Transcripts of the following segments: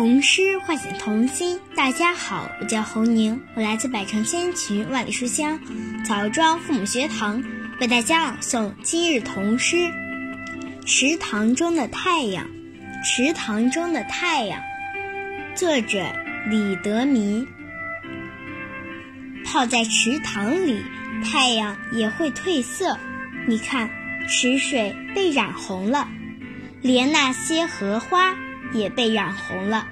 童诗唤醒童心。大家好，我叫侯宁，我来自百城千群万里书香枣庄父母学堂，为大家朗诵今日童诗《池塘中的太阳》。池塘中的太阳，作者李德民。泡在池塘里，太阳也会褪色。你看，池水被染红了，连那些荷花。也被染红了。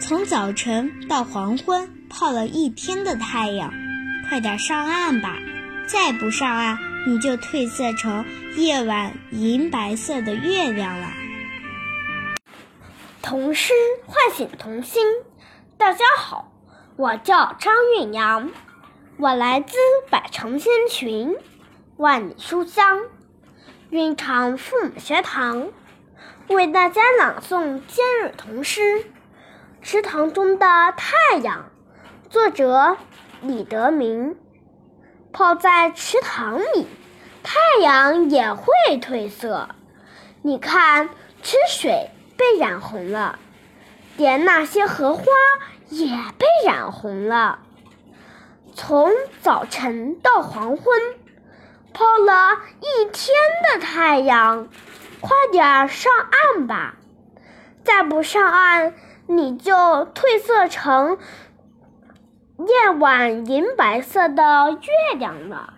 从早晨到黄昏，泡了一天的太阳，快点上岸吧！再不上岸，你就褪色成夜晚银白色的月亮了。童诗唤醒童心。大家好，我叫张韵阳，我来自百城千群，万里书香，蕴藏父母学堂。为大家朗诵今日童诗《池塘中的太阳》，作者李德明。泡在池塘里，太阳也会褪色。你看，池水被染红了，连那些荷花也被染红了。从早晨到黄昏，泡了一天的太阳。快点上岸吧！再不上岸，你就褪色成夜晚银白色的月亮了。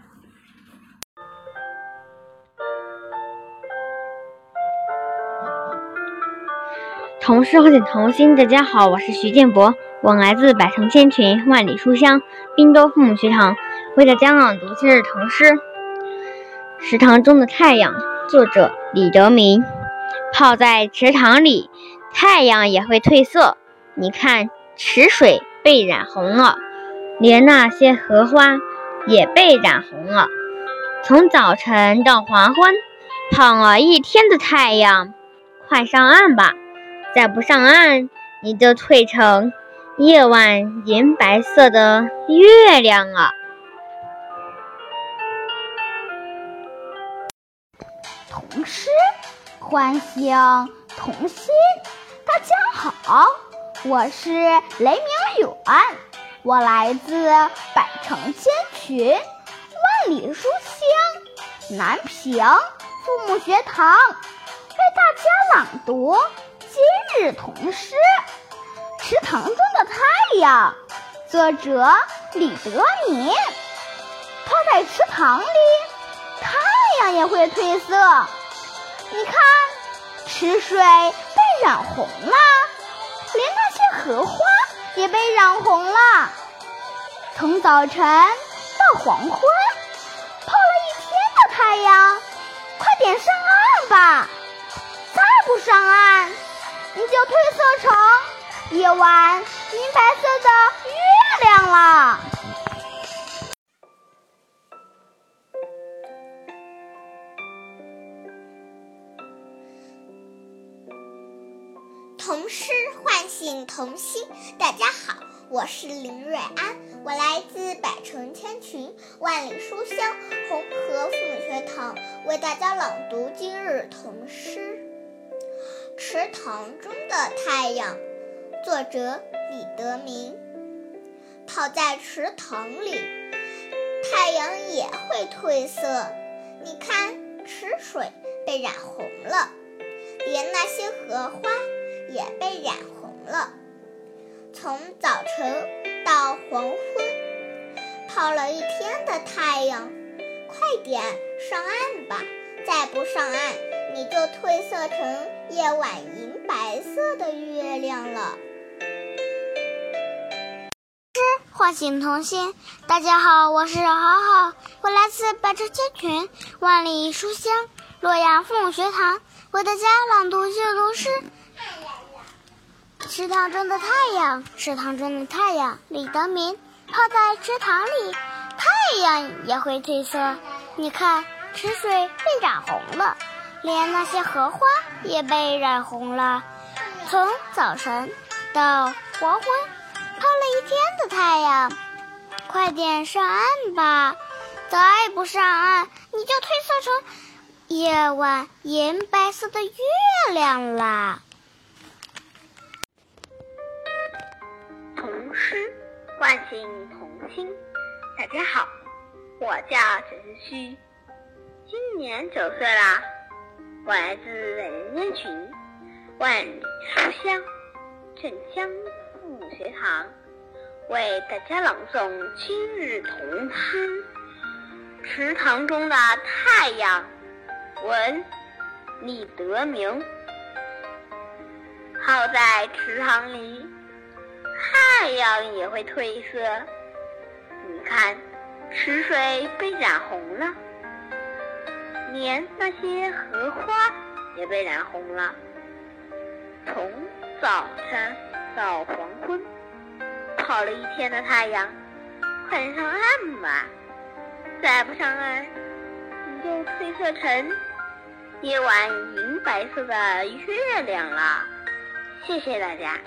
童诗唤醒童心，大家好，我是徐建博，我来自百城千群万里书香滨州父母学堂，为大家朗读今日童诗《池塘中的太阳》。作者李德明。泡在池塘里，太阳也会褪色。你看，池水被染红了，连那些荷花也被染红了。从早晨到黄昏，泡了一天的太阳，快上岸吧！再不上岸，你就褪成夜晚银白色的月亮了。童诗唤醒童心。大家好，我是雷明远，我来自百城千群，万里书香南平父母学堂，为大家朗读今日童诗《池塘中的太阳》，作者李德民。泡在池塘里。太阳也会褪色，你看，池水被染红了，连那些荷花也被染红了。从早晨到黄昏，泡了一天的太阳，快点上岸吧！再不上岸，你就褪色成夜晚银白色的月亮了。童诗唤醒童心。大家好，我是林瑞安，我来自百城千群万里书香红河父母学堂，为大家朗读今日童诗《池塘中的太阳》，作者李德明。泡在池塘里，太阳也会褪色。你看，池水被染红了，连那些荷花。也被染红了。从早晨到黄昏，泡了一天的太阳，快点上岸吧！再不上岸，你就褪色成夜晚银白色的月亮了。诗唤醒童心。大家好，我是好好，我来自百城千群万里书香洛阳父母学堂，为大家朗读阅读诗。池塘中的太阳，池塘中的太阳，李德明。泡在池塘里，太阳也会褪色。你看，池水被染红了，连那些荷花也被染红了。从早晨到黄昏，泡了一天的太阳，快点上岸吧！再不上岸，你就褪色成夜晚银白色的月亮啦。万姓同心，大家好，我叫陈思旭，今年九岁啦，我来自人间群万里书香镇江父母学堂，为大家朗诵今日童诗《池塘中的太阳》，文李德明。泡在池塘里，太阳也会褪色。你看，池水被染红了，连那些荷花也被染红了。从早晨到黄昏，跑了一天的太阳，快上岸吧！再不上岸，你就褪色成夜晚银白色的月亮了。谢谢大家。